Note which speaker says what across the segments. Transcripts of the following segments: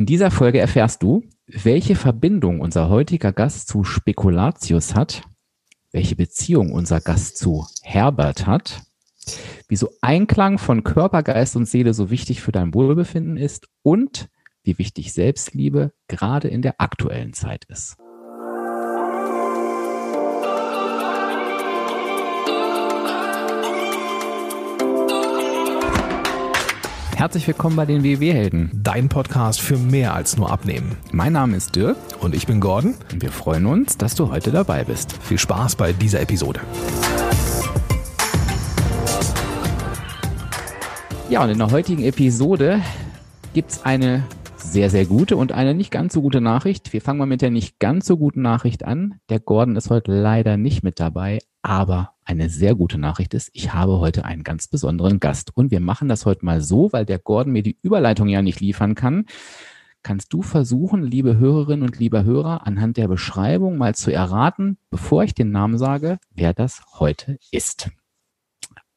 Speaker 1: In dieser Folge erfährst du, welche Verbindung unser heutiger Gast zu Spekulatius hat, welche Beziehung unser Gast zu Herbert hat, wieso Einklang von Körper, Geist und Seele so wichtig für dein Wohlbefinden ist und wie wichtig Selbstliebe gerade in der aktuellen Zeit ist. Herzlich willkommen bei den WW-Helden.
Speaker 2: Dein Podcast für mehr als nur Abnehmen.
Speaker 1: Mein Name ist Dirk.
Speaker 2: Und ich bin Gordon.
Speaker 1: Und wir freuen uns, dass du heute dabei bist.
Speaker 2: Viel Spaß bei dieser Episode.
Speaker 1: Ja, und in der heutigen Episode gibt es eine sehr, sehr gute und eine nicht ganz so gute Nachricht. Wir fangen mal mit der nicht ganz so guten Nachricht an. Der Gordon ist heute leider nicht mit dabei, aber eine sehr gute Nachricht ist, ich habe heute einen ganz besonderen Gast. Und wir machen das heute mal so, weil der Gordon mir die Überleitung ja nicht liefern kann. Kannst du versuchen, liebe Hörerinnen und lieber Hörer, anhand der Beschreibung mal zu erraten, bevor ich den Namen sage, wer das heute ist?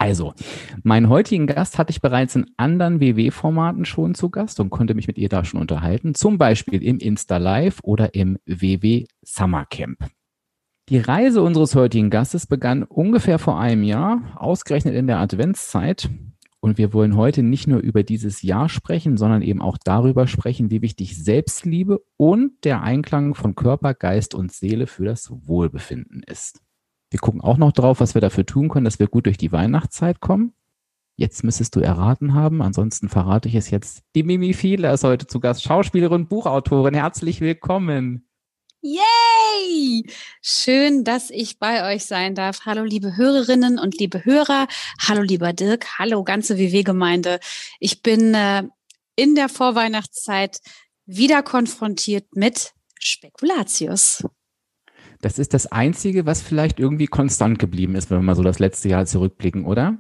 Speaker 1: Also, meinen heutigen Gast hatte ich bereits in anderen WW-Formaten schon zu Gast und konnte mich mit ihr da schon unterhalten, zum Beispiel im Insta Live oder im WW Summer Camp. Die Reise unseres heutigen Gastes begann ungefähr vor einem Jahr, ausgerechnet in der Adventszeit. Und wir wollen heute nicht nur über dieses Jahr sprechen, sondern eben auch darüber sprechen, wie wichtig Selbstliebe und der Einklang von Körper, Geist und Seele für das Wohlbefinden ist. Wir gucken auch noch drauf, was wir dafür tun können, dass wir gut durch die Weihnachtszeit kommen. Jetzt müsstest du erraten haben, ansonsten verrate ich es jetzt. Die Mimi Fiedler ist heute zu Gast, Schauspielerin, Buchautorin. Herzlich willkommen.
Speaker 3: Yay! Schön, dass ich bei euch sein darf. Hallo, liebe Hörerinnen und liebe Hörer. Hallo, lieber Dirk. Hallo, ganze WW-Gemeinde. Ich bin äh, in der Vorweihnachtszeit wieder konfrontiert mit Spekulatius.
Speaker 1: Das ist das Einzige, was vielleicht irgendwie konstant geblieben ist, wenn wir mal so das letzte Jahr zurückblicken, oder?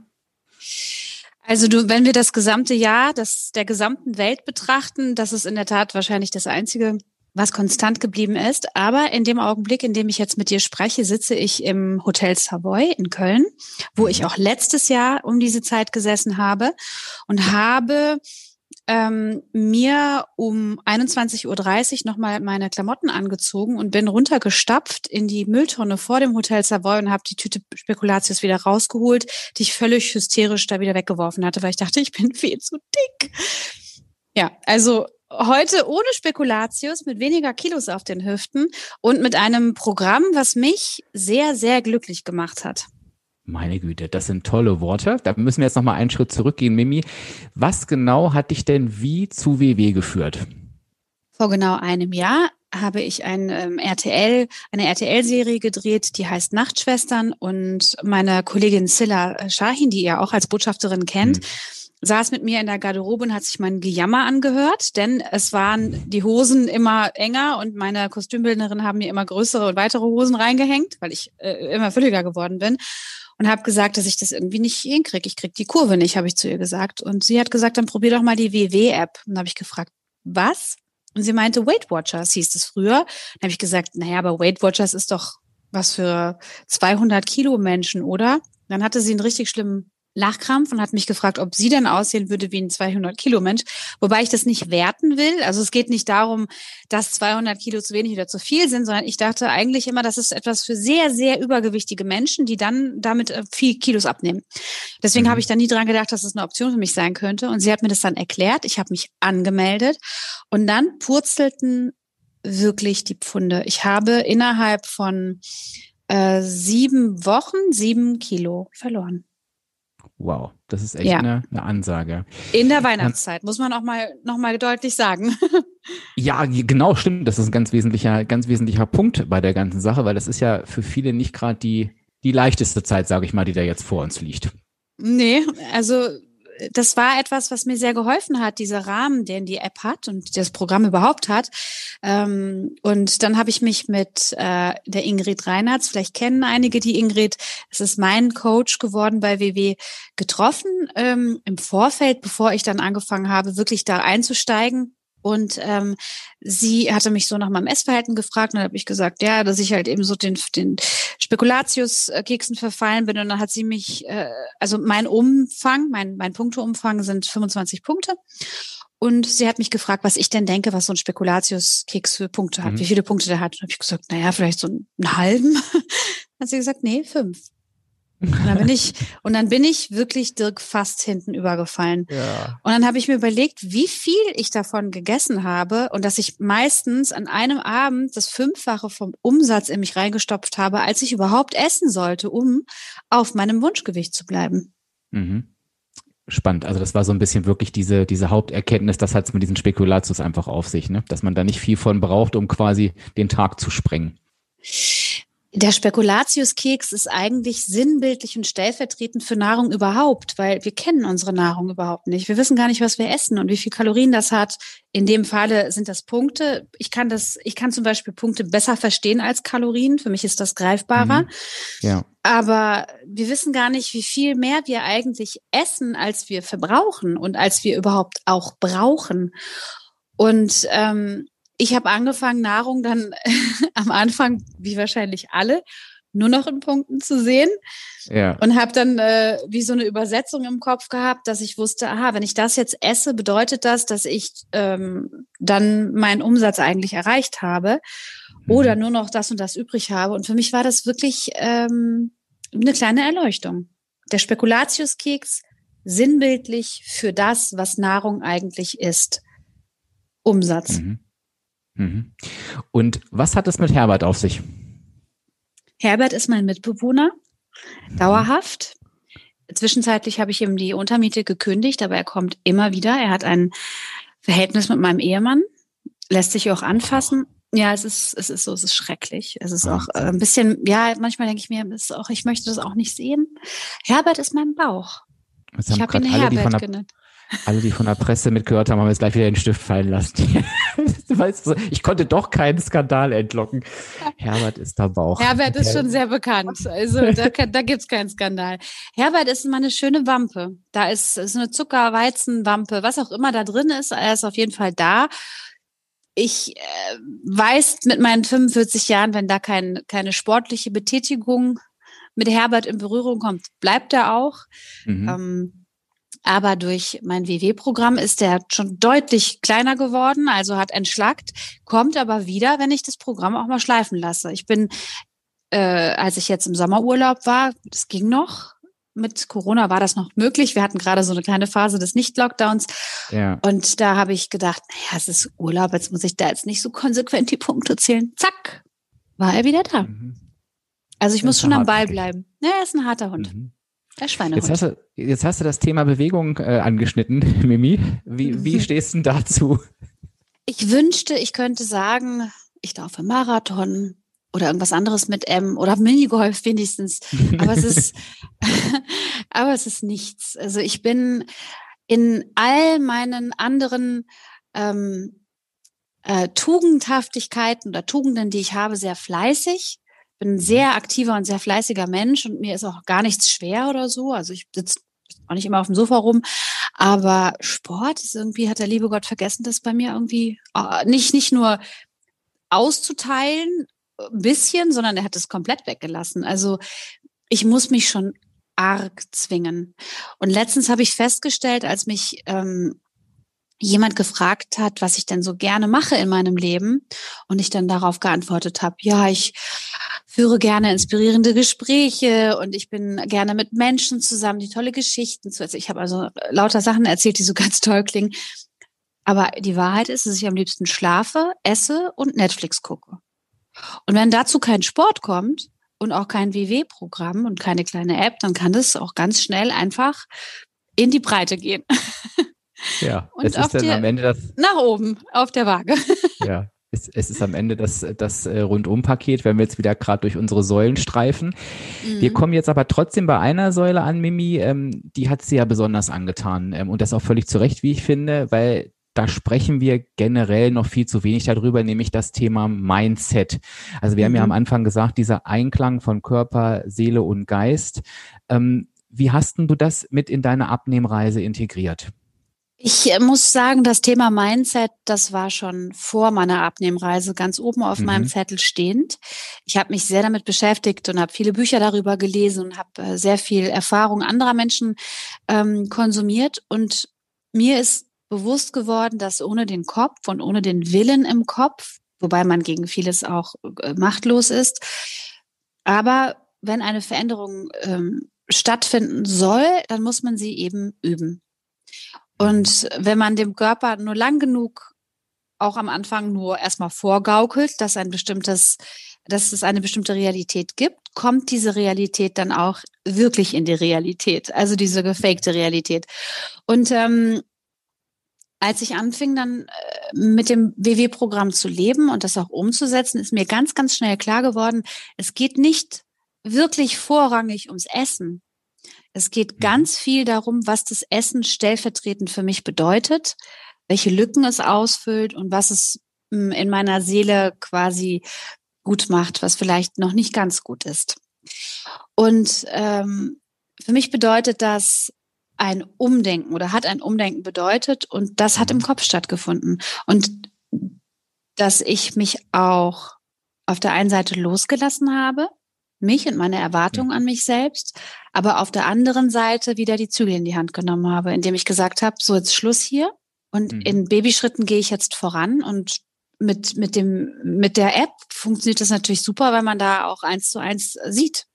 Speaker 3: Also du, wenn wir das gesamte Jahr, das der gesamten Welt betrachten, das ist in der Tat wahrscheinlich das Einzige, was konstant geblieben ist. Aber in dem Augenblick, in dem ich jetzt mit dir spreche, sitze ich im Hotel Savoy in Köln, wo ich mhm. auch letztes Jahr um diese Zeit gesessen habe und habe ähm, mir um 21.30 Uhr nochmal meine Klamotten angezogen und bin runtergestapft in die Mülltonne vor dem Hotel Savoy und habe die Tüte Spekulatius wieder rausgeholt, die ich völlig hysterisch da wieder weggeworfen hatte, weil ich dachte, ich bin viel zu dick. Ja, also heute ohne Spekulatius, mit weniger Kilos auf den Hüften und mit einem Programm, was mich sehr, sehr glücklich gemacht hat.
Speaker 1: Meine Güte, das sind tolle Worte. Da müssen wir jetzt noch mal einen Schritt zurückgehen, Mimi. Was genau hat dich denn wie zu WW geführt?
Speaker 3: Vor genau einem Jahr habe ich ein ähm, RTL, eine RTL-Serie gedreht, die heißt Nachtschwestern und meine Kollegin Silla Shahin, die ihr auch als Botschafterin kennt, hm saß mit mir in der Garderobe und hat sich mein Gejammer angehört, denn es waren die Hosen immer enger und meine Kostümbildnerin haben mir immer größere und weitere Hosen reingehängt, weil ich äh, immer fülliger geworden bin und habe gesagt, dass ich das irgendwie nicht hinkriege. Ich krieg die Kurve nicht, habe ich zu ihr gesagt. Und sie hat gesagt, dann probier doch mal die WW-App. Und habe ich gefragt, was? Und sie meinte, Weight Watchers hieß es früher. Dann habe ich gesagt, naja, aber Weight Watchers ist doch was für 200 Kilo Menschen, oder? Dann hatte sie einen richtig schlimmen Lachkrampf und hat mich gefragt, ob sie denn aussehen würde wie ein 200 Kilo Mensch, wobei ich das nicht werten will. Also es geht nicht darum, dass 200 Kilo zu wenig oder zu viel sind, sondern ich dachte eigentlich immer, das ist etwas für sehr, sehr übergewichtige Menschen, die dann damit äh, viel Kilos abnehmen. Deswegen mhm. habe ich da nie dran gedacht, dass es das eine Option für mich sein könnte. Und sie hat mir das dann erklärt. Ich habe mich angemeldet und dann purzelten wirklich die Pfunde. Ich habe innerhalb von äh, sieben Wochen sieben Kilo verloren.
Speaker 1: Wow, das ist echt ja. eine, eine, Ansage.
Speaker 3: In der Weihnachtszeit, muss man auch mal noch mal deutlich sagen.
Speaker 1: ja, genau, stimmt. Das ist ein ganz wesentlicher, ganz wesentlicher Punkt bei der ganzen Sache, weil das ist ja für viele nicht gerade die, die leichteste Zeit, sage ich mal, die da jetzt vor uns liegt.
Speaker 3: Nee, also das war etwas, was mir sehr geholfen hat, dieser Rahmen, den die App hat und das Programm überhaupt hat. Ähm, und dann habe ich mich mit äh, der Ingrid Reinhardt, vielleicht kennen einige die Ingrid, es ist mein Coach geworden bei WW, getroffen ähm, im Vorfeld, bevor ich dann angefangen habe, wirklich da einzusteigen und ähm, sie hatte mich so nach meinem Essverhalten gefragt und dann habe ich gesagt, ja, dass ich halt eben so den, den Spekulatius-Keksen verfallen bin. Und dann hat sie mich, äh, also mein Umfang, mein, mein Punkteumfang sind 25 Punkte. Und sie hat mich gefragt, was ich denn denke, was so ein Spekulatius-Keks für Punkte hat, mhm. wie viele Punkte der hat. Und habe ich gesagt, naja, vielleicht so einen halben. Dann hat sie gesagt, nee, fünf. Und dann bin ich, und dann bin ich wirklich Dirk fast hinten übergefallen. Ja. Und dann habe ich mir überlegt, wie viel ich davon gegessen habe und dass ich meistens an einem Abend das Fünffache vom Umsatz in mich reingestopft habe, als ich überhaupt essen sollte, um auf meinem Wunschgewicht zu bleiben.
Speaker 1: Mhm. Spannend. Also das war so ein bisschen wirklich diese, diese Haupterkenntnis, das hat es mit diesen Spekulatius einfach auf sich, ne? Dass man da nicht viel von braucht, um quasi den Tag zu sprengen.
Speaker 3: Der Spekulatiuskeks ist eigentlich sinnbildlich und stellvertretend für Nahrung überhaupt, weil wir kennen unsere Nahrung überhaupt nicht. Wir wissen gar nicht, was wir essen und wie viel Kalorien das hat. In dem Falle sind das Punkte. Ich kann das, ich kann zum Beispiel Punkte besser verstehen als Kalorien. Für mich ist das greifbarer. Mhm. Ja. Aber wir wissen gar nicht, wie viel mehr wir eigentlich essen, als wir verbrauchen und als wir überhaupt auch brauchen. Und ähm, ich habe angefangen, Nahrung dann am Anfang, wie wahrscheinlich alle, nur noch in Punkten zu sehen. Ja. Und habe dann äh, wie so eine Übersetzung im Kopf gehabt, dass ich wusste, aha, wenn ich das jetzt esse, bedeutet das, dass ich ähm, dann meinen Umsatz eigentlich erreicht habe oder mhm. nur noch das und das übrig habe. Und für mich war das wirklich ähm, eine kleine Erleuchtung. Der Spekulatiuskeks sinnbildlich für das, was Nahrung eigentlich ist. Umsatz. Mhm.
Speaker 1: Mhm. Und was hat es mit Herbert auf sich?
Speaker 3: Herbert ist mein Mitbewohner, mhm. dauerhaft. Zwischenzeitlich habe ich ihm die Untermiete gekündigt, aber er kommt immer wieder. Er hat ein Verhältnis mit meinem Ehemann, lässt sich auch anfassen. Ja, es ist, es ist so, es ist schrecklich. Es ist auch äh, ein bisschen, ja, manchmal denke ich mir, es ist auch, ich möchte das auch nicht sehen. Herbert ist mein Bauch.
Speaker 1: ich habe ihn Herbert genannt. Alle, die von der Presse mitgehört haben, haben jetzt gleich wieder den Stift fallen lassen. weißt du, ich konnte doch keinen Skandal entlocken. Herbert ist der Bauch.
Speaker 3: Herbert ist schon sehr bekannt. Also da, da gibt's keinen Skandal. Herbert ist mal eine schöne Wampe. Da ist, ist eine Zuckerweizenwampe, was auch immer da drin ist, er ist auf jeden Fall da. Ich äh, weiß mit meinen 45 Jahren, wenn da kein, keine sportliche Betätigung mit Herbert in Berührung kommt, bleibt er auch. Mhm. Ähm, aber durch mein WW-Programm ist der schon deutlich kleiner geworden, also hat entschlackt, kommt aber wieder, wenn ich das Programm auch mal schleifen lasse. Ich bin, äh, als ich jetzt im Sommerurlaub war, das ging noch, mit Corona war das noch möglich. Wir hatten gerade so eine kleine Phase des Nicht-Lockdowns. Ja. Und da habe ich gedacht, naja, es ist Urlaub, jetzt muss ich da jetzt nicht so konsequent die Punkte zählen. Zack, war er wieder da. Mhm. Also ich muss schon am Ball bleiben. Ja, er ist ein harter Hund. Mhm. Der Schweinehund.
Speaker 1: Jetzt hast du, jetzt hast du das Thema Bewegung äh, angeschnitten, Mimi. Wie, wie stehst du denn dazu?
Speaker 3: Ich wünschte, ich könnte sagen, ich laufe Marathon oder irgendwas anderes mit M oder Minigolf wenigstens. Aber es ist, aber es ist nichts. Also ich bin in all meinen anderen ähm, äh, Tugendhaftigkeiten oder Tugenden, die ich habe, sehr fleißig bin ein sehr aktiver und sehr fleißiger Mensch und mir ist auch gar nichts schwer oder so. Also ich sitze auch nicht immer auf dem Sofa rum. Aber Sport ist irgendwie, hat der liebe Gott vergessen, das bei mir irgendwie äh, nicht, nicht nur auszuteilen, ein bisschen, sondern er hat es komplett weggelassen. Also ich muss mich schon arg zwingen. Und letztens habe ich festgestellt, als mich ähm, jemand gefragt hat, was ich denn so gerne mache in meinem Leben und ich dann darauf geantwortet habe, ja, ich führe gerne inspirierende Gespräche und ich bin gerne mit Menschen zusammen, die tolle Geschichten zu erzählen. Ich habe also lauter Sachen erzählt, die so ganz toll klingen. Aber die Wahrheit ist, dass ich am liebsten schlafe, esse und Netflix gucke. Und wenn dazu kein Sport kommt und auch kein WW-Programm und keine kleine App, dann kann das auch ganz schnell einfach in die Breite gehen.
Speaker 1: Ja, und es ist dann am Ende das.
Speaker 3: Nach oben, auf der Waage.
Speaker 1: Ja, es, es ist am Ende das, das äh, Rundum-Paket, wenn wir jetzt wieder gerade durch unsere Säulen streifen. Mhm. Wir kommen jetzt aber trotzdem bei einer Säule an, Mimi, ähm, die hat sie ja besonders angetan. Ähm, und das auch völlig zu Recht, wie ich finde, weil da sprechen wir generell noch viel zu wenig darüber, nämlich das Thema Mindset. Also wir mhm. haben ja mhm. am Anfang gesagt, dieser Einklang von Körper, Seele und Geist. Ähm, wie hast denn du das mit in deine Abnehmreise integriert?
Speaker 3: Ich äh, muss sagen, das Thema Mindset, das war schon vor meiner Abnehmreise ganz oben auf mhm. meinem Zettel stehend. Ich habe mich sehr damit beschäftigt und habe viele Bücher darüber gelesen und habe äh, sehr viel Erfahrung anderer Menschen ähm, konsumiert. Und mir ist bewusst geworden, dass ohne den Kopf und ohne den Willen im Kopf, wobei man gegen vieles auch äh, machtlos ist, aber wenn eine Veränderung ähm, stattfinden soll, dann muss man sie eben üben. Und wenn man dem Körper nur lang genug auch am Anfang nur erstmal vorgaukelt, dass ein bestimmtes, dass es eine bestimmte Realität gibt, kommt diese Realität dann auch wirklich in die Realität, also diese gefakte Realität. Und ähm, als ich anfing, dann äh, mit dem WW-Programm zu leben und das auch umzusetzen, ist mir ganz, ganz schnell klar geworden, es geht nicht wirklich vorrangig ums Essen. Es geht mhm. ganz viel darum, was das Essen stellvertretend für mich bedeutet, welche Lücken es ausfüllt und was es hm, in meiner Seele quasi gut macht, was vielleicht noch nicht ganz gut ist. Und ähm, für mich bedeutet das ein Umdenken oder hat ein Umdenken bedeutet und das hat im mhm. Kopf stattgefunden. Und dass ich mich auch auf der einen Seite losgelassen habe, mich und meine Erwartungen an mich selbst, aber auf der anderen Seite wieder die Zügel in die Hand genommen habe, indem ich gesagt habe, so jetzt Schluss hier und mhm. in Babyschritten gehe ich jetzt voran und mit, mit dem, mit der App funktioniert das natürlich super, weil man da auch eins zu eins sieht.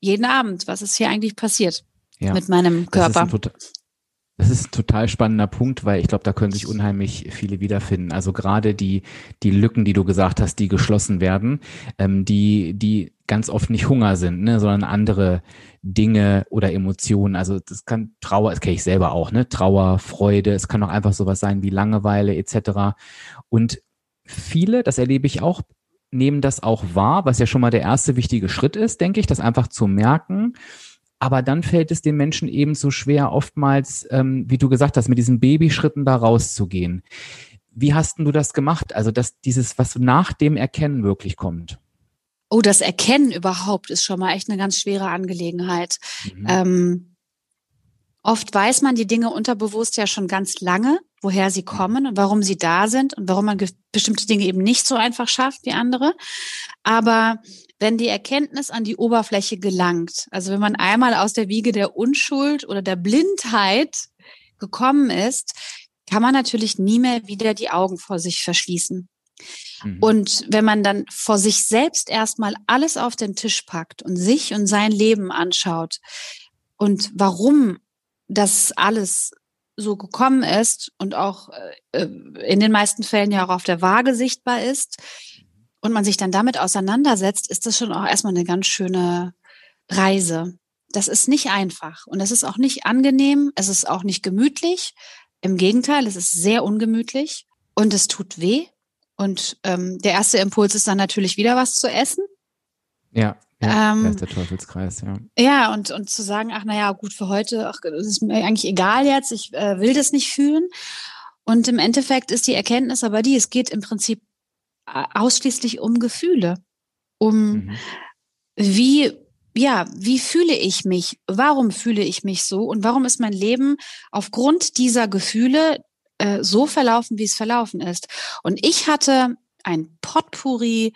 Speaker 3: Jeden Abend, was ist hier eigentlich passiert ja. mit meinem Körper.
Speaker 1: Das ist ein total spannender Punkt, weil ich glaube, da können sich unheimlich viele wiederfinden. Also gerade die, die Lücken, die du gesagt hast, die geschlossen werden, ähm, die, die ganz oft nicht Hunger sind, ne, sondern andere Dinge oder Emotionen. Also das kann Trauer, das kenne ich selber auch, ne? Trauer, Freude, es kann auch einfach sowas sein wie Langeweile etc. Und viele, das erlebe ich auch, nehmen das auch wahr, was ja schon mal der erste wichtige Schritt ist, denke ich, das einfach zu merken aber dann fällt es den Menschen eben so schwer, oftmals, ähm, wie du gesagt hast, mit diesen Babyschritten da rauszugehen. Wie hast du das gemacht? Also, dass dieses, was nach dem Erkennen wirklich kommt?
Speaker 3: Oh, das Erkennen überhaupt ist schon mal echt eine ganz schwere Angelegenheit. Mhm. Ähm, oft weiß man die Dinge unterbewusst ja schon ganz lange, woher sie kommen und warum sie da sind und warum man bestimmte Dinge eben nicht so einfach schafft wie andere. Aber wenn die Erkenntnis an die Oberfläche gelangt, also wenn man einmal aus der Wiege der Unschuld oder der Blindheit gekommen ist, kann man natürlich nie mehr wieder die Augen vor sich verschließen. Mhm. Und wenn man dann vor sich selbst erstmal alles auf den Tisch packt und sich und sein Leben anschaut und warum das alles so gekommen ist und auch äh, in den meisten Fällen ja auch auf der Waage sichtbar ist, und man sich dann damit auseinandersetzt, ist das schon auch erstmal eine ganz schöne Reise. Das ist nicht einfach und es ist auch nicht angenehm, es ist auch nicht gemütlich. Im Gegenteil, es ist sehr ungemütlich und es tut weh. Und ähm, der erste Impuls ist dann natürlich wieder was zu essen.
Speaker 1: Ja, ja ähm, der Teufelskreis, ja.
Speaker 3: Ja, und, und zu sagen, ach naja, gut, für heute, ach, das ist mir eigentlich egal jetzt, ich äh, will das nicht fühlen. Und im Endeffekt ist die Erkenntnis aber die, es geht im Prinzip ausschließlich um Gefühle, um mhm. wie ja, wie fühle ich mich? Warum fühle ich mich so? Und warum ist mein Leben aufgrund dieser Gefühle äh, so verlaufen, wie es verlaufen ist? Und ich hatte ein Potpourri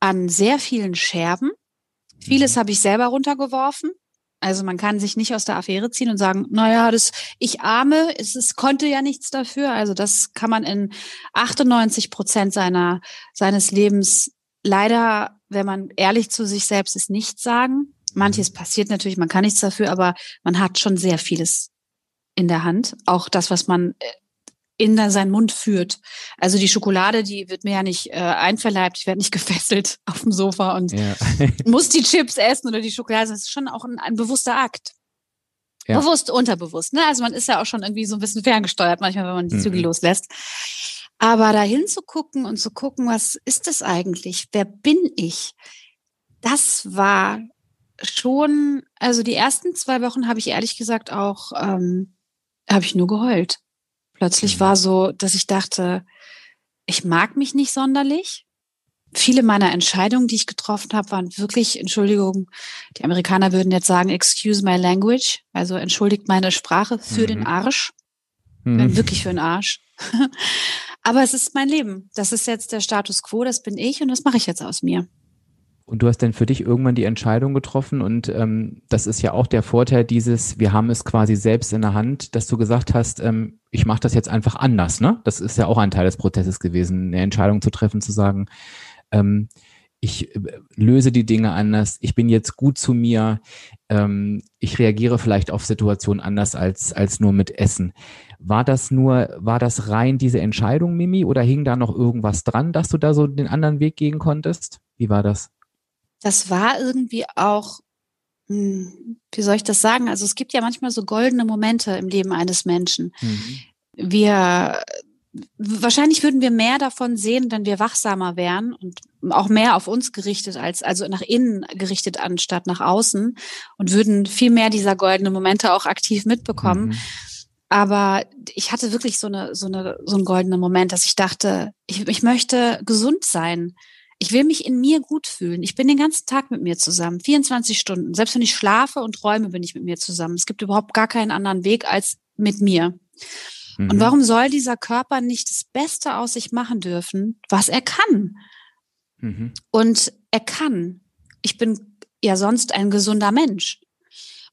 Speaker 3: an sehr vielen Scherben. Vieles mhm. habe ich selber runtergeworfen. Also man kann sich nicht aus der Affäre ziehen und sagen, naja, das, ich arme, es, es konnte ja nichts dafür. Also das kann man in 98 Prozent seiner, seines Lebens leider, wenn man ehrlich zu sich selbst ist, nicht sagen. Manches passiert natürlich, man kann nichts dafür, aber man hat schon sehr vieles in der Hand. Auch das, was man äh, in seinen Mund führt. Also die Schokolade, die wird mir ja nicht äh, einverleibt, ich werde nicht gefesselt auf dem Sofa und ja. muss die Chips essen oder die Schokolade. Das ist schon auch ein, ein bewusster Akt. Ja. Bewusst, unterbewusst. Ne? Also man ist ja auch schon irgendwie so ein bisschen ferngesteuert, manchmal, wenn man die Zügel mhm. loslässt. Aber da hinzugucken und zu gucken, was ist das eigentlich? Wer bin ich? Das war schon, also die ersten zwei Wochen habe ich ehrlich gesagt auch, ähm, habe ich nur geheult. Plötzlich mhm. war so, dass ich dachte, ich mag mich nicht sonderlich. Viele meiner Entscheidungen, die ich getroffen habe, waren wirklich, Entschuldigung, die Amerikaner würden jetzt sagen, excuse my language, also entschuldigt meine Sprache für mhm. den Arsch. Mhm. Wirklich für den Arsch. Aber es ist mein Leben. Das ist jetzt der Status quo, das bin ich und das mache ich jetzt aus mir.
Speaker 1: Und du hast dann für dich irgendwann die Entscheidung getroffen und ähm, das ist ja auch der Vorteil dieses, wir haben es quasi selbst in der Hand, dass du gesagt hast, ähm, ich mache das jetzt einfach anders. Ne? Das ist ja auch ein Teil des Prozesses gewesen, eine Entscheidung zu treffen, zu sagen, ähm, ich äh, löse die Dinge anders, ich bin jetzt gut zu mir, ähm, ich reagiere vielleicht auf Situationen anders als, als nur mit Essen. War das nur, war das rein diese Entscheidung, Mimi, oder hing da noch irgendwas dran, dass du da so den anderen Weg gehen konntest? Wie war das?
Speaker 3: Das war irgendwie auch, hm, wie soll ich das sagen? Also es gibt ja manchmal so goldene Momente im Leben eines Menschen. Mhm. Wir wahrscheinlich würden wir mehr davon sehen, wenn wir wachsamer wären und auch mehr auf uns gerichtet als also nach innen gerichtet anstatt nach außen und würden viel mehr dieser goldenen Momente auch aktiv mitbekommen. Mhm. Aber ich hatte wirklich so eine so eine so einen goldenen Moment, dass ich dachte, ich, ich möchte gesund sein. Ich will mich in mir gut fühlen. Ich bin den ganzen Tag mit mir zusammen, 24 Stunden. Selbst wenn ich schlafe und träume, bin ich mit mir zusammen. Es gibt überhaupt gar keinen anderen Weg als mit mir. Mhm. Und warum soll dieser Körper nicht das Beste aus sich machen dürfen, was er kann? Mhm. Und er kann. Ich bin ja sonst ein gesunder Mensch.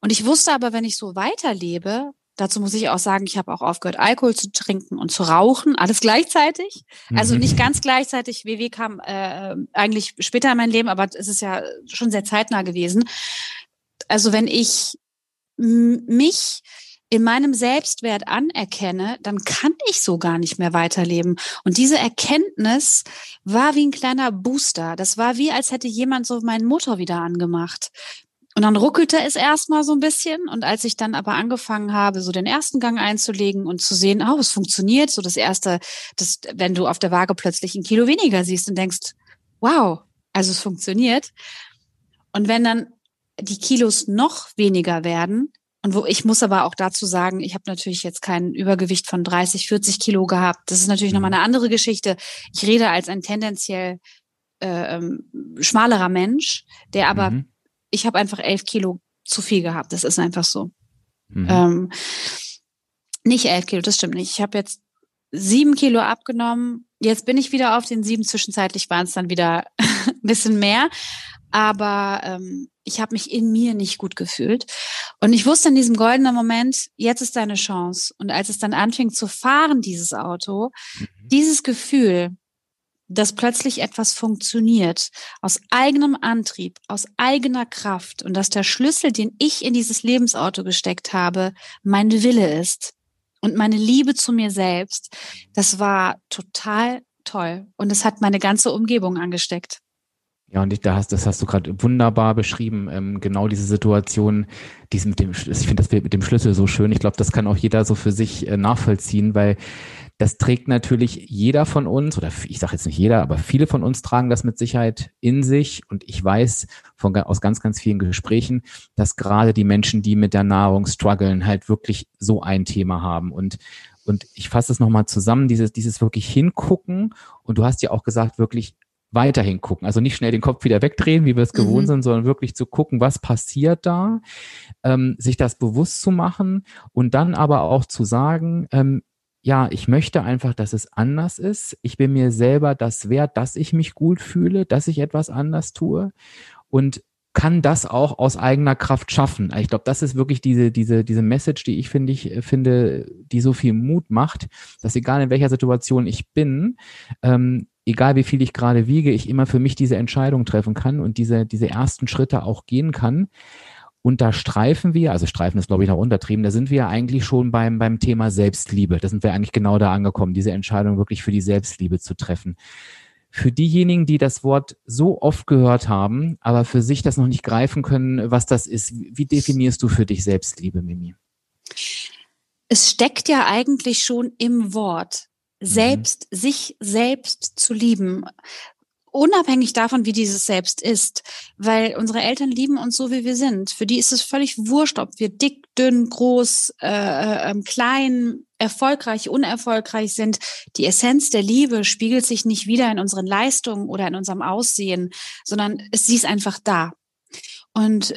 Speaker 3: Und ich wusste aber, wenn ich so weiterlebe, Dazu muss ich auch sagen, ich habe auch aufgehört, Alkohol zu trinken und zu rauchen, alles gleichzeitig. Also mhm. nicht ganz gleichzeitig. WW kam äh, eigentlich später in mein Leben, aber es ist ja schon sehr zeitnah gewesen. Also wenn ich mich in meinem Selbstwert anerkenne, dann kann ich so gar nicht mehr weiterleben. Und diese Erkenntnis war wie ein kleiner Booster. Das war wie, als hätte jemand so meinen Motor wieder angemacht. Und dann ruckelte es erstmal so ein bisschen. Und als ich dann aber angefangen habe, so den ersten Gang einzulegen und zu sehen, oh, es funktioniert, so das erste, das, wenn du auf der Waage plötzlich ein Kilo weniger siehst und denkst, wow, also es funktioniert. Und wenn dann die Kilos noch weniger werden, und wo ich muss aber auch dazu sagen, ich habe natürlich jetzt kein Übergewicht von 30, 40 Kilo gehabt. Das ist natürlich mhm. nochmal eine andere Geschichte. Ich rede als ein tendenziell äh, ähm, schmalerer Mensch, der aber mhm ich habe einfach elf Kilo zu viel gehabt. Das ist einfach so. Mhm. Ähm, nicht elf Kilo, das stimmt nicht. Ich habe jetzt sieben Kilo abgenommen. Jetzt bin ich wieder auf den sieben. Zwischenzeitlich waren es dann wieder ein bisschen mehr. Aber ähm, ich habe mich in mir nicht gut gefühlt. Und ich wusste in diesem goldenen Moment, jetzt ist deine Chance. Und als es dann anfing zu fahren, dieses Auto, mhm. dieses Gefühl, dass plötzlich etwas funktioniert aus eigenem Antrieb, aus eigener Kraft und dass der Schlüssel, den ich in dieses Lebensauto gesteckt habe, mein Wille ist und meine Liebe zu mir selbst, das war total toll und es hat meine ganze Umgebung angesteckt.
Speaker 1: Ja, und ich, da hast, das hast du gerade wunderbar beschrieben. Ähm, genau diese Situation, dies mit dem, ich finde das mit dem Schlüssel so schön. Ich glaube, das kann auch jeder so für sich äh, nachvollziehen, weil das trägt natürlich jeder von uns, oder ich sage jetzt nicht jeder, aber viele von uns tragen das mit Sicherheit in sich. Und ich weiß von, aus ganz, ganz vielen Gesprächen, dass gerade die Menschen, die mit der Nahrung strugglen, halt wirklich so ein Thema haben. Und, und ich fasse es nochmal zusammen, dieses, dieses wirklich hingucken. Und du hast ja auch gesagt, wirklich weiterhin gucken. Also nicht schnell den Kopf wieder wegdrehen, wie wir es gewohnt mhm. sind, sondern wirklich zu gucken, was passiert da, ähm, sich das bewusst zu machen und dann aber auch zu sagen, ähm, ja, ich möchte einfach, dass es anders ist. Ich bin mir selber das wert, dass ich mich gut fühle, dass ich etwas anders tue und kann das auch aus eigener Kraft schaffen. Ich glaube, das ist wirklich diese, diese, diese Message, die ich finde, ich finde, die so viel Mut macht, dass egal in welcher Situation ich bin, ähm, egal wie viel ich gerade wiege, ich immer für mich diese Entscheidung treffen kann und diese, diese ersten Schritte auch gehen kann. Und da streifen wir, also streifen ist glaube ich noch untertrieben, da sind wir ja eigentlich schon beim, beim Thema Selbstliebe. Da sind wir eigentlich genau da angekommen, diese Entscheidung wirklich für die Selbstliebe zu treffen. Für diejenigen, die das Wort so oft gehört haben, aber für sich das noch nicht greifen können, was das ist, wie definierst du für dich Selbstliebe, Mimi?
Speaker 3: Es steckt ja eigentlich schon im Wort mhm. selbst, mhm. sich selbst zu lieben unabhängig davon, wie dieses Selbst ist, weil unsere Eltern lieben uns so, wie wir sind. Für die ist es völlig wurscht, ob wir dick, dünn, groß, äh, äh, ähm, klein, erfolgreich, unerfolgreich sind. Die Essenz der Liebe spiegelt sich nicht wieder in unseren Leistungen oder in unserem Aussehen, sondern sie ist einfach da. Und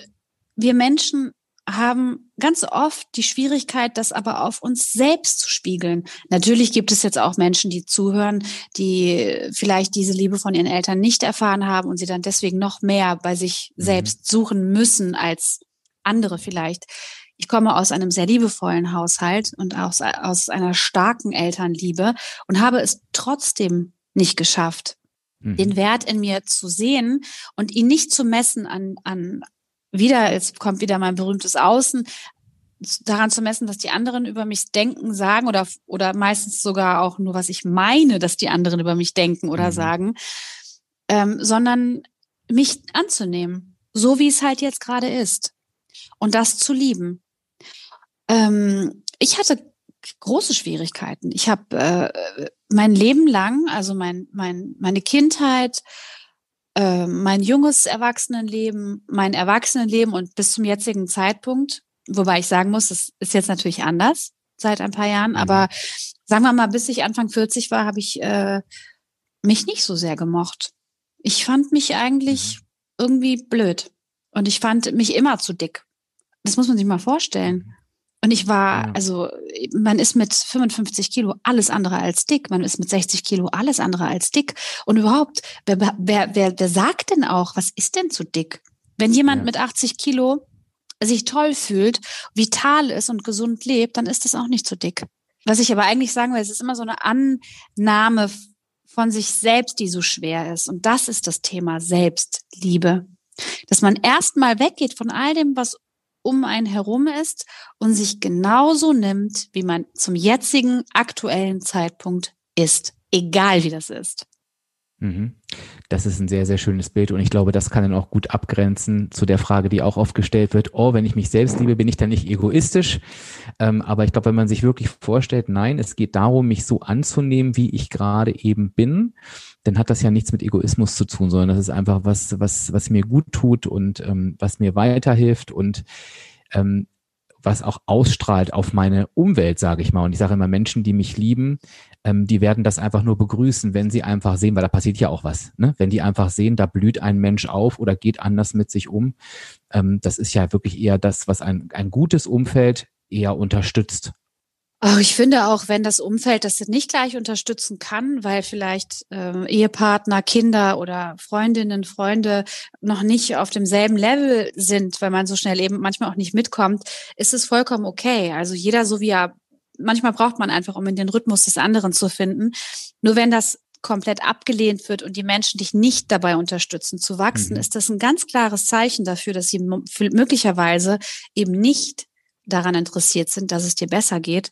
Speaker 3: wir Menschen haben ganz oft die Schwierigkeit, das aber auf uns selbst zu spiegeln. Natürlich gibt es jetzt auch Menschen, die zuhören, die vielleicht diese Liebe von ihren Eltern nicht erfahren haben und sie dann deswegen noch mehr bei sich mhm. selbst suchen müssen als andere vielleicht. Ich komme aus einem sehr liebevollen Haushalt und aus, aus einer starken Elternliebe und habe es trotzdem nicht geschafft, mhm. den Wert in mir zu sehen und ihn nicht zu messen an, an wieder, jetzt kommt wieder mein berühmtes Außen, daran zu messen, was die anderen über mich denken, sagen oder, oder meistens sogar auch nur, was ich meine, dass die anderen über mich denken oder mhm. sagen, ähm, sondern mich anzunehmen, so wie es halt jetzt gerade ist und das zu lieben. Ähm, ich hatte große Schwierigkeiten. Ich habe äh, mein Leben lang, also mein, mein, meine Kindheit, äh, mein junges Erwachsenenleben, mein Erwachsenenleben und bis zum jetzigen Zeitpunkt, wobei ich sagen muss, das ist jetzt natürlich anders seit ein paar Jahren, mhm. aber sagen wir mal, bis ich Anfang 40 war, habe ich äh, mich nicht so sehr gemocht. Ich fand mich eigentlich mhm. irgendwie blöd und ich fand mich immer zu dick. Das muss man sich mal vorstellen. Und ich war, also man ist mit 55 Kilo alles andere als dick, man ist mit 60 Kilo alles andere als dick. Und überhaupt, wer, wer, wer, wer sagt denn auch, was ist denn zu dick? Wenn jemand ja. mit 80 Kilo sich toll fühlt, vital ist und gesund lebt, dann ist das auch nicht zu dick. Was ich aber eigentlich sagen will, es ist immer so eine Annahme von sich selbst, die so schwer ist. Und das ist das Thema Selbstliebe. Dass man erstmal weggeht von all dem, was um einen herum ist und sich genauso nimmt, wie man zum jetzigen aktuellen Zeitpunkt ist, egal wie das ist.
Speaker 1: Mhm. Das ist ein sehr, sehr schönes Bild und ich glaube, das kann dann auch gut abgrenzen zu der Frage, die auch oft gestellt wird, oh, wenn ich mich selbst liebe, bin ich dann nicht egoistisch. Ähm, aber ich glaube, wenn man sich wirklich vorstellt, nein, es geht darum, mich so anzunehmen, wie ich gerade eben bin, dann hat das ja nichts mit Egoismus zu tun, sondern das ist einfach was, was, was mir gut tut und ähm, was mir weiterhilft und ähm, was auch ausstrahlt auf meine Umwelt, sage ich mal. Und ich sage immer, Menschen, die mich lieben, ähm, die werden das einfach nur begrüßen, wenn sie einfach sehen, weil da passiert ja auch was. Ne? Wenn die einfach sehen, da blüht ein Mensch auf oder geht anders mit sich um. Ähm, das ist ja wirklich eher das, was ein, ein gutes Umfeld eher unterstützt.
Speaker 3: Oh, ich finde auch, wenn das Umfeld das nicht gleich unterstützen kann, weil vielleicht äh, Ehepartner, Kinder oder Freundinnen, Freunde noch nicht auf demselben Level sind, weil man so schnell eben manchmal auch nicht mitkommt, ist es vollkommen okay. Also jeder so wie er, manchmal braucht man einfach, um in den Rhythmus des anderen zu finden. Nur wenn das komplett abgelehnt wird und die Menschen dich nicht dabei unterstützen zu wachsen, mhm. ist das ein ganz klares Zeichen dafür, dass sie möglicherweise eben nicht daran interessiert sind, dass es dir besser geht,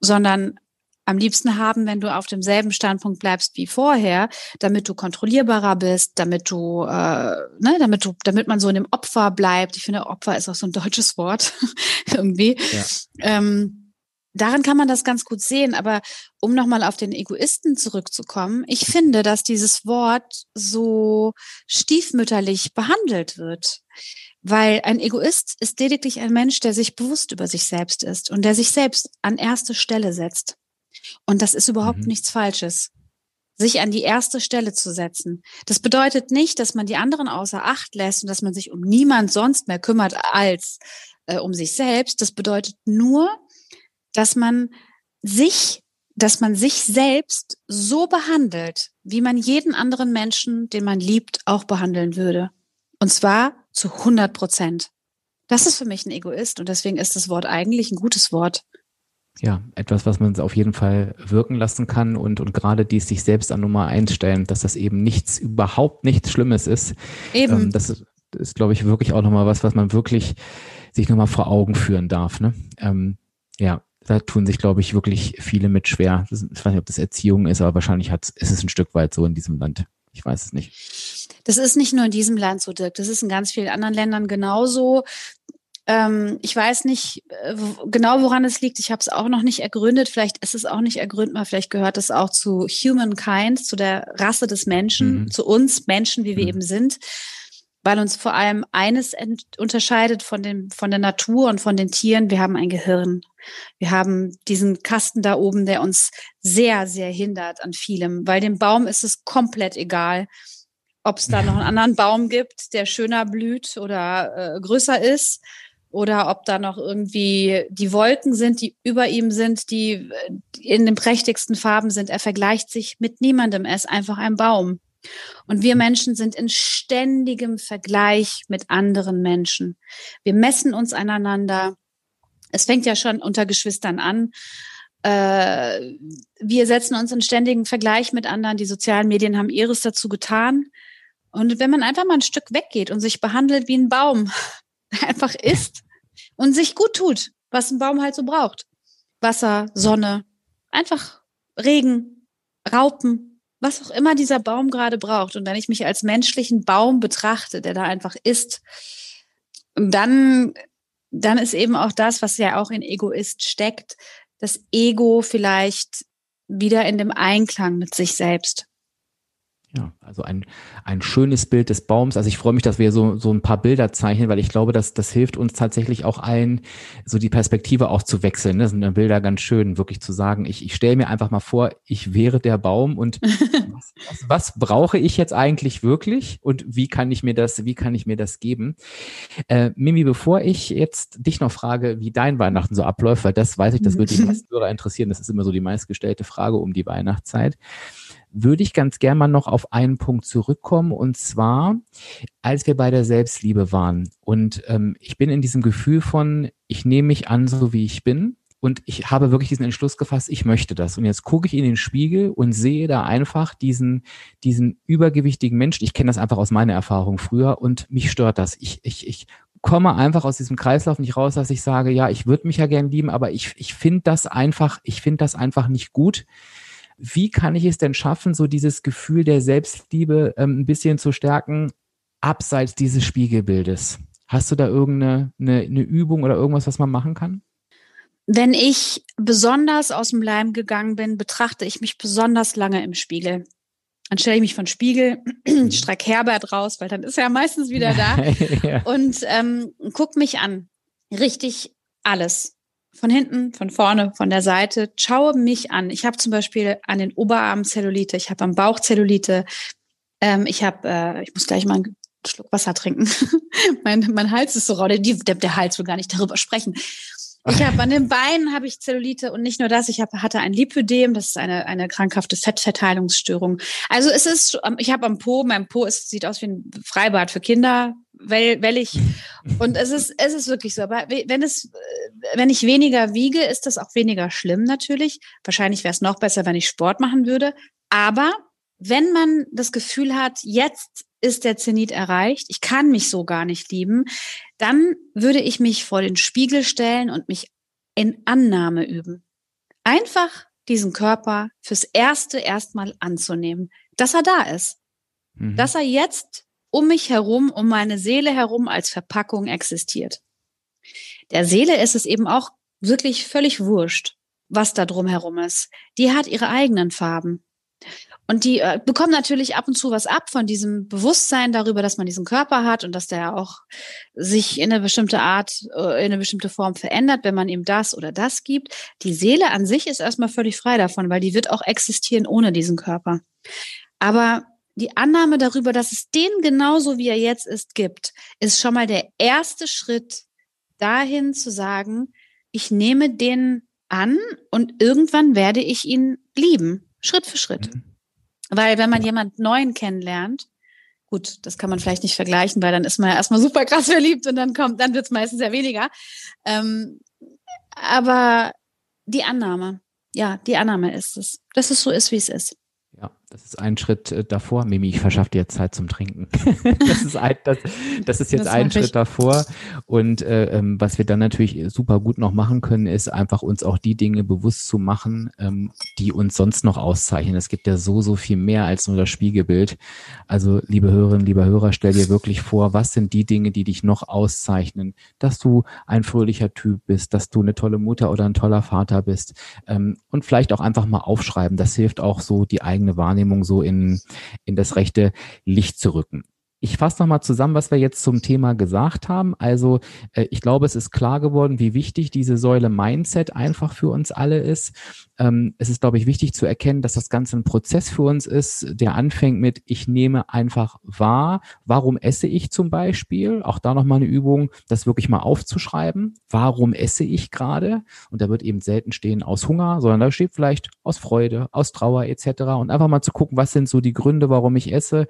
Speaker 3: sondern am liebsten haben, wenn du auf demselben Standpunkt bleibst wie vorher, damit du kontrollierbarer bist, damit du, äh, ne, damit du, damit man so in dem Opfer bleibt. Ich finde, Opfer ist auch so ein deutsches Wort irgendwie. Ja. Ähm, daran kann man das ganz gut sehen. Aber um nochmal auf den Egoisten zurückzukommen, ich finde, dass dieses Wort so stiefmütterlich behandelt wird. Weil ein Egoist ist lediglich ein Mensch, der sich bewusst über sich selbst ist und der sich selbst an erste Stelle setzt. Und das ist überhaupt mhm. nichts Falsches. Sich an die erste Stelle zu setzen. Das bedeutet nicht, dass man die anderen außer Acht lässt und dass man sich um niemand sonst mehr kümmert als äh, um sich selbst. Das bedeutet nur, dass man sich, dass man sich selbst so behandelt, wie man jeden anderen Menschen, den man liebt, auch behandeln würde. Und zwar zu 100 Prozent. Das ist für mich ein Egoist und deswegen ist das Wort eigentlich ein gutes Wort.
Speaker 1: Ja, etwas, was man auf jeden Fall wirken lassen kann und, und gerade die sich selbst an Nummer eins stellen, dass das eben nichts, überhaupt nichts Schlimmes ist. Eben. Ähm, das ist, ist glaube ich, wirklich auch nochmal was, was man wirklich sich nochmal vor Augen führen darf. Ne? Ähm, ja, da tun sich, glaube ich, wirklich viele mit schwer. Ich weiß nicht, ob das Erziehung ist, aber wahrscheinlich hat, ist es ein Stück weit so in diesem Land. Ich weiß es nicht.
Speaker 3: Das ist nicht nur in diesem Land so, Dirk. Das ist in ganz vielen anderen Ländern genauso. Ähm, ich weiß nicht äh, genau, woran es liegt. Ich habe es auch noch nicht ergründet. Vielleicht ist es auch nicht ergründbar. Vielleicht gehört es auch zu Humankind, zu der Rasse des Menschen, mhm. zu uns Menschen, wie wir mhm. eben sind weil uns vor allem eines unterscheidet von, dem, von der Natur und von den Tieren. Wir haben ein Gehirn. Wir haben diesen Kasten da oben, der uns sehr, sehr hindert an vielem, weil dem Baum ist es komplett egal, ob es da noch einen anderen Baum gibt, der schöner blüht oder äh, größer ist. oder ob da noch irgendwie die Wolken sind, die über ihm sind, die in den prächtigsten Farben sind. Er vergleicht sich mit niemandem. Er ist einfach ein Baum. Und wir Menschen sind in ständigem Vergleich mit anderen Menschen. Wir messen uns aneinander. Es fängt ja schon unter Geschwistern an. Äh, wir setzen uns in ständigen Vergleich mit anderen. Die sozialen Medien haben ihres dazu getan. Und wenn man einfach mal ein Stück weggeht und sich behandelt wie ein Baum, einfach isst, und sich gut tut, was ein Baum halt so braucht. Wasser, Sonne, einfach Regen, Raupen, was auch immer dieser Baum gerade braucht. Und wenn ich mich als menschlichen Baum betrachte, der da einfach ist, dann, dann ist eben auch das, was ja auch in Egoist steckt, das Ego vielleicht wieder in dem Einklang mit sich selbst.
Speaker 1: Ja, also ein, ein schönes Bild des Baums. Also ich freue mich, dass wir so, so ein paar Bilder zeichnen, weil ich glaube, dass das hilft uns tatsächlich auch allen, so die Perspektive auch zu wechseln. Das sind dann Bilder ganz schön, wirklich zu sagen, ich, ich stelle mir einfach mal vor, ich wäre der Baum und was, was, was brauche ich jetzt eigentlich wirklich und wie kann ich mir das, wie kann ich mir das geben? Äh, Mimi, bevor ich jetzt dich noch frage, wie dein Weihnachten so abläuft, weil das weiß ich, das wird die meisten Hörer interessieren. Das ist immer so die meistgestellte Frage um die Weihnachtszeit würde ich ganz gern mal noch auf einen Punkt zurückkommen. Und zwar, als wir bei der Selbstliebe waren. Und ähm, ich bin in diesem Gefühl von, ich nehme mich an, so wie ich bin. Und ich habe wirklich diesen Entschluss gefasst, ich möchte das. Und jetzt gucke ich in den Spiegel und sehe da einfach diesen, diesen übergewichtigen Menschen. Ich kenne das einfach aus meiner Erfahrung früher und mich stört das. Ich, ich, ich komme einfach aus diesem Kreislauf nicht raus, dass ich sage, ja, ich würde mich ja gern lieben, aber ich, ich finde das einfach, ich finde das einfach nicht gut wie kann ich es denn schaffen, so dieses Gefühl der Selbstliebe ähm, ein bisschen zu stärken, abseits dieses Spiegelbildes? Hast du da irgendeine eine, eine Übung oder irgendwas, was man machen kann?
Speaker 3: Wenn ich besonders aus dem Leim gegangen bin, betrachte ich mich besonders lange im Spiegel. Dann stelle ich mich von Spiegel, mhm. streck Herbert raus, weil dann ist er meistens wieder da ja. und ähm, guck mich an. Richtig alles von hinten, von vorne, von der Seite, schaue mich an. Ich habe zum Beispiel an den Oberarmen Zellulite, ich habe am Bauch Zellulite, ähm, ich habe, äh, ich muss gleich mal einen Schluck Wasser trinken. mein, mein Hals ist so rau, der, der, der Hals will gar nicht darüber sprechen. Ich habe an den Beinen habe ich Zellulite und nicht nur das, ich hab, hatte ein Lipödem, das ist eine eine krankhafte Fettverteilungsstörung. Also es ist, ich habe am Po, mein Po ist, sieht aus wie ein Freibad für Kinder, weil, weil ich und es ist es ist wirklich so. Aber wenn es wenn ich weniger wiege, ist das auch weniger schlimm natürlich. Wahrscheinlich wäre es noch besser, wenn ich Sport machen würde. Aber wenn man das Gefühl hat, jetzt ist der Zenit erreicht, ich kann mich so gar nicht lieben, dann würde ich mich vor den Spiegel stellen und mich in Annahme üben. Einfach diesen Körper fürs erste erstmal anzunehmen, dass er da ist, mhm. dass er jetzt um mich herum, um meine Seele herum als Verpackung existiert. Der Seele ist es eben auch wirklich völlig wurscht, was da drum herum ist. Die hat ihre eigenen Farben. Und die äh, bekommen natürlich ab und zu was ab von diesem Bewusstsein darüber, dass man diesen Körper hat und dass der auch sich in eine bestimmte Art, äh, in eine bestimmte Form verändert, wenn man ihm das oder das gibt. Die Seele an sich ist erstmal völlig frei davon, weil die wird auch existieren ohne diesen Körper. Aber die Annahme darüber, dass es den genauso wie er jetzt ist gibt, ist schon mal der erste Schritt dahin zu sagen, ich nehme den an und irgendwann werde ich ihn lieben, Schritt für Schritt. Mhm. Weil wenn man jemand Neuen kennenlernt, gut, das kann man vielleicht nicht vergleichen, weil dann ist man ja erstmal super krass verliebt und dann kommt, dann wird es meistens ja weniger. Ähm, aber die Annahme, ja, die Annahme ist es, dass es so ist, wie es ist.
Speaker 1: Ja, das ist ein Schritt äh, davor. Mimi, ich verschaffe dir jetzt Zeit zum Trinken. das, ist ein, das, das ist jetzt das ein Schritt ich. davor. Und äh, ähm, was wir dann natürlich super gut noch machen können, ist einfach uns auch die Dinge bewusst zu machen, ähm, die uns sonst noch auszeichnen. Es gibt ja so, so viel mehr als nur das Spiegelbild. Also, liebe Hörerinnen, lieber Hörer, stell dir wirklich vor, was sind die Dinge, die dich noch auszeichnen? Dass du ein fröhlicher Typ bist, dass du eine tolle Mutter oder ein toller Vater bist. Ähm, und vielleicht auch einfach mal aufschreiben. Das hilft auch so, die eigene Wahrnehmung so in, in das rechte Licht zu rücken. Ich fasse nochmal zusammen, was wir jetzt zum Thema gesagt haben. Also äh, ich glaube, es ist klar geworden, wie wichtig diese Säule Mindset einfach für uns alle ist. Ähm, es ist, glaube ich, wichtig zu erkennen, dass das Ganze ein Prozess für uns ist, der anfängt mit, ich nehme einfach wahr, warum esse ich zum Beispiel. Auch da nochmal eine Übung, das wirklich mal aufzuschreiben. Warum esse ich gerade? Und da wird eben selten stehen aus Hunger, sondern da steht vielleicht aus Freude, aus Trauer etc. Und einfach mal zu gucken, was sind so die Gründe, warum ich esse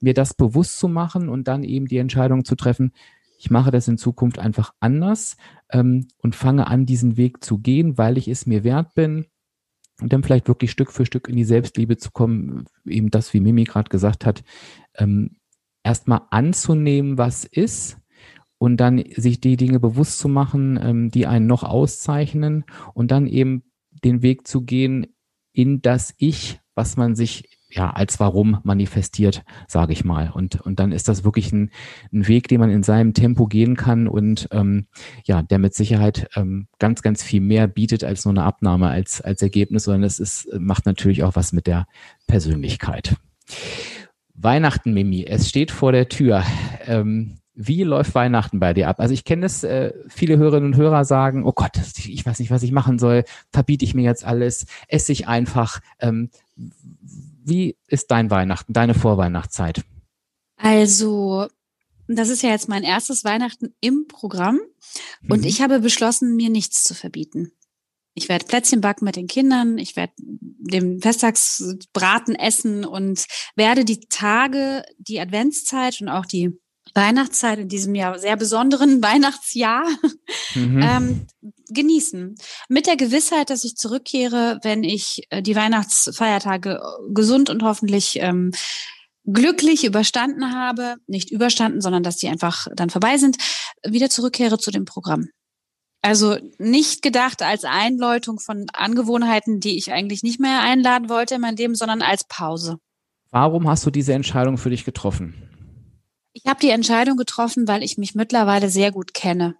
Speaker 1: mir das bewusst zu machen und dann eben die Entscheidung zu treffen, ich mache das in Zukunft einfach anders ähm, und fange an, diesen Weg zu gehen, weil ich es mir wert bin. Und dann vielleicht wirklich Stück für Stück in die Selbstliebe zu kommen, eben das, wie Mimi gerade gesagt hat, ähm, erstmal anzunehmen, was ist und dann sich die Dinge bewusst zu machen, ähm, die einen noch auszeichnen und dann eben den Weg zu gehen in das Ich, was man sich ja, als Warum manifestiert, sage ich mal. Und, und dann ist das wirklich ein, ein Weg, den man in seinem Tempo gehen kann und ähm, ja, der mit Sicherheit ähm, ganz, ganz viel mehr bietet als nur eine Abnahme als, als Ergebnis, sondern es ist, macht natürlich auch was mit der Persönlichkeit. Weihnachten, Mimi, es steht vor der Tür. Ähm, wie läuft Weihnachten bei dir ab? Also ich kenne es, äh, viele Hörerinnen und Hörer sagen, oh Gott, ich weiß nicht, was ich machen soll, verbiete ich mir jetzt alles, esse ich einfach. Ähm, wie ist dein Weihnachten, deine Vorweihnachtszeit?
Speaker 3: Also, das ist ja jetzt mein erstes Weihnachten im Programm und mhm. ich habe beschlossen, mir nichts zu verbieten. Ich werde Plätzchen backen mit den Kindern, ich werde den Festtagsbraten essen und werde die Tage, die Adventszeit und auch die Weihnachtszeit in diesem Jahr, sehr besonderen Weihnachtsjahr, mhm. ähm, genießen. Mit der Gewissheit, dass ich zurückkehre, wenn ich äh, die Weihnachtsfeiertage äh, gesund und hoffentlich ähm, glücklich überstanden habe, nicht überstanden, sondern dass die einfach dann vorbei sind, wieder zurückkehre zu dem Programm. Also nicht gedacht als Einläutung von Angewohnheiten, die ich eigentlich nicht mehr einladen wollte in meinem Leben, sondern als Pause.
Speaker 1: Warum hast du diese Entscheidung für dich getroffen?
Speaker 3: Ich habe die Entscheidung getroffen, weil ich mich mittlerweile sehr gut kenne.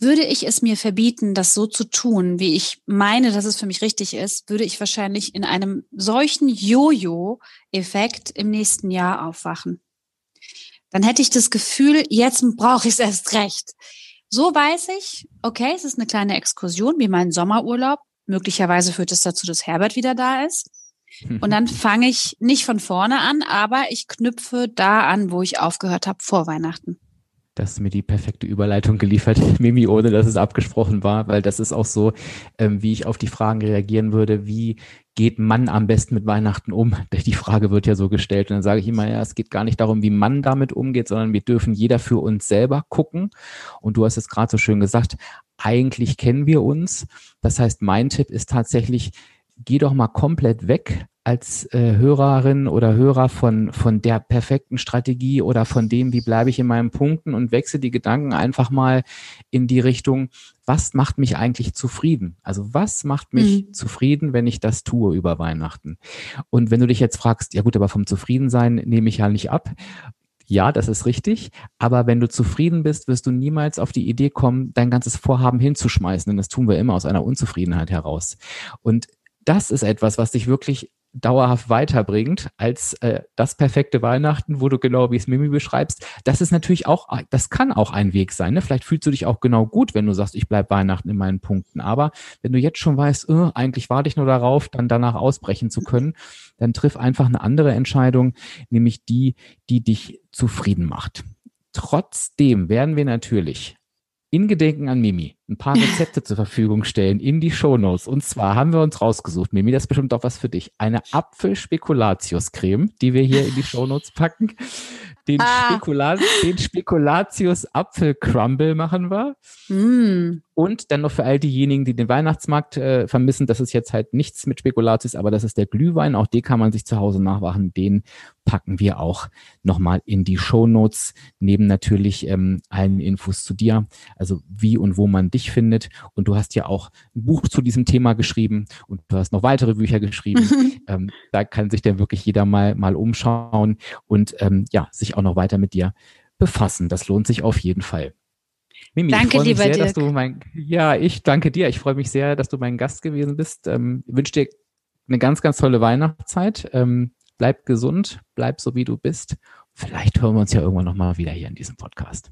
Speaker 3: Würde ich es mir verbieten, das so zu tun, wie ich meine, dass es für mich richtig ist, würde ich wahrscheinlich in einem solchen Jojo-Effekt im nächsten Jahr aufwachen. Dann hätte ich das Gefühl, jetzt brauche ich es erst recht. So weiß ich, okay, es ist eine kleine Exkursion wie mein Sommerurlaub. Möglicherweise führt es dazu, dass Herbert wieder da ist. Und dann fange ich nicht von vorne an, aber ich knüpfe da an, wo ich aufgehört habe vor Weihnachten.
Speaker 1: Das ist mir die perfekte Überleitung geliefert, Mimi, ohne dass es abgesprochen war, weil das ist auch so, ähm, wie ich auf die Fragen reagieren würde, wie geht man am besten mit Weihnachten um? Die Frage wird ja so gestellt. Und dann sage ich immer, ja, es geht gar nicht darum, wie man damit umgeht, sondern wir dürfen jeder für uns selber gucken. Und du hast es gerade so schön gesagt, eigentlich kennen wir uns. Das heißt, mein Tipp ist tatsächlich, geh doch mal komplett weg als äh, Hörerin oder Hörer von, von der perfekten Strategie oder von dem, wie bleibe ich in meinen Punkten und wechsle die Gedanken einfach mal in die Richtung, was macht mich eigentlich zufrieden? Also was macht mich mhm. zufrieden, wenn ich das tue über Weihnachten? Und wenn du dich jetzt fragst, ja gut, aber vom Zufriedensein nehme ich ja nicht ab. Ja, das ist richtig. Aber wenn du zufrieden bist, wirst du niemals auf die Idee kommen, dein ganzes Vorhaben hinzuschmeißen. Denn das tun wir immer aus einer Unzufriedenheit heraus. Und das ist etwas, was dich wirklich dauerhaft weiterbringt als äh, das perfekte Weihnachten, wo du genau wie es Mimi beschreibst. Das ist natürlich auch, das kann auch ein Weg sein. Ne? Vielleicht fühlst du dich auch genau gut, wenn du sagst, ich bleib Weihnachten in meinen Punkten. Aber wenn du jetzt schon weißt, äh, eigentlich warte ich nur darauf, dann danach ausbrechen zu können, dann triff einfach eine andere Entscheidung, nämlich die, die dich zufrieden macht. Trotzdem werden wir natürlich in Gedenken an Mimi ein paar Rezepte zur Verfügung stellen in die Shownotes. Und zwar haben wir uns rausgesucht, Mimi, das ist bestimmt auch was für dich. Eine Apfelspekulatius-Creme, die wir hier in die Shownotes packen. Den, ah. Spekula den Spekulatius Apfel-Crumble machen wir. Mm. Und dann noch für all diejenigen, die den Weihnachtsmarkt äh, vermissen, das ist jetzt halt nichts mit Spekulatius, aber das ist der Glühwein. Auch den kann man sich zu Hause nachwachen. Den packen wir auch nochmal in die Show Notes, neben natürlich ähm, allen Infos zu dir, also wie und wo man dich findet. Und du hast ja auch ein Buch zu diesem Thema geschrieben und du hast noch weitere Bücher geschrieben. ähm, da kann sich dann wirklich jeder mal, mal umschauen und ähm, ja, sich auch noch weiter mit dir befassen. Das lohnt sich auf jeden Fall.
Speaker 3: Mimi, danke, ich
Speaker 1: lieber
Speaker 3: sehr,
Speaker 1: Dirk. dass du mein, ja, ich danke dir. Ich freue mich sehr, dass du mein Gast gewesen bist. Ähm, wünsche dir eine ganz, ganz tolle Weihnachtszeit. Ähm, bleib gesund, bleib so wie du bist. Vielleicht hören wir uns ja irgendwann nochmal wieder hier in diesem Podcast.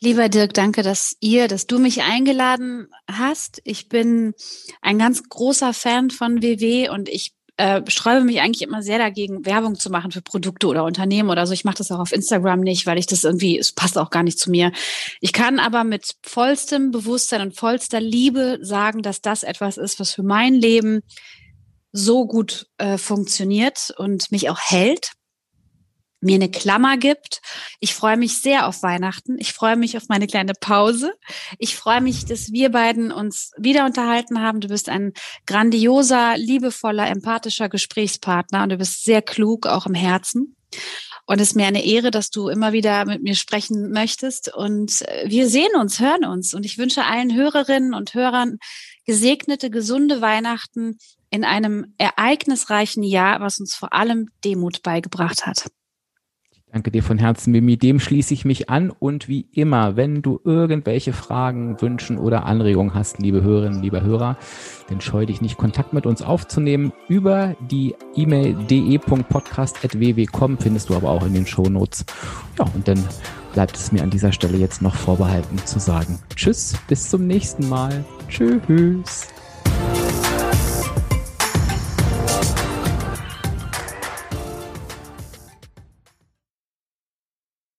Speaker 3: Lieber Dirk, danke, dass ihr, dass du mich eingeladen hast. Ich bin ein ganz großer Fan von WW und ich äh, sträube mich eigentlich immer sehr dagegen, Werbung zu machen für Produkte oder Unternehmen oder so. Ich mache das auch auf Instagram nicht, weil ich das irgendwie, es passt auch gar nicht zu mir. Ich kann aber mit vollstem Bewusstsein und vollster Liebe sagen, dass das etwas ist, was für mein Leben so gut äh, funktioniert und mich auch hält mir eine Klammer gibt. Ich freue mich sehr auf Weihnachten. Ich freue mich auf meine kleine Pause. Ich freue mich, dass wir beiden uns wieder unterhalten haben. Du bist ein grandioser, liebevoller, empathischer Gesprächspartner und du bist sehr klug, auch im Herzen. Und es ist mir eine Ehre, dass du immer wieder mit mir sprechen möchtest. Und äh, wir sehen uns, hören uns. Und ich wünsche allen Hörerinnen und Hörern gesegnete, gesunde Weihnachten in einem ereignisreichen Jahr, was uns vor allem Demut beigebracht hat.
Speaker 1: Danke dir von Herzen, Mimi. Dem schließe ich mich an. Und wie immer, wenn du irgendwelche Fragen, Wünschen oder Anregungen hast, liebe Hörerinnen, liebe Hörer, dann scheu dich nicht, Kontakt mit uns aufzunehmen. Über die E-Mail de.podcast.ww.com findest du aber auch in den Shownotes. Ja, und dann bleibt es mir an dieser Stelle jetzt noch vorbehalten zu sagen. Tschüss, bis zum nächsten Mal. Tschüss.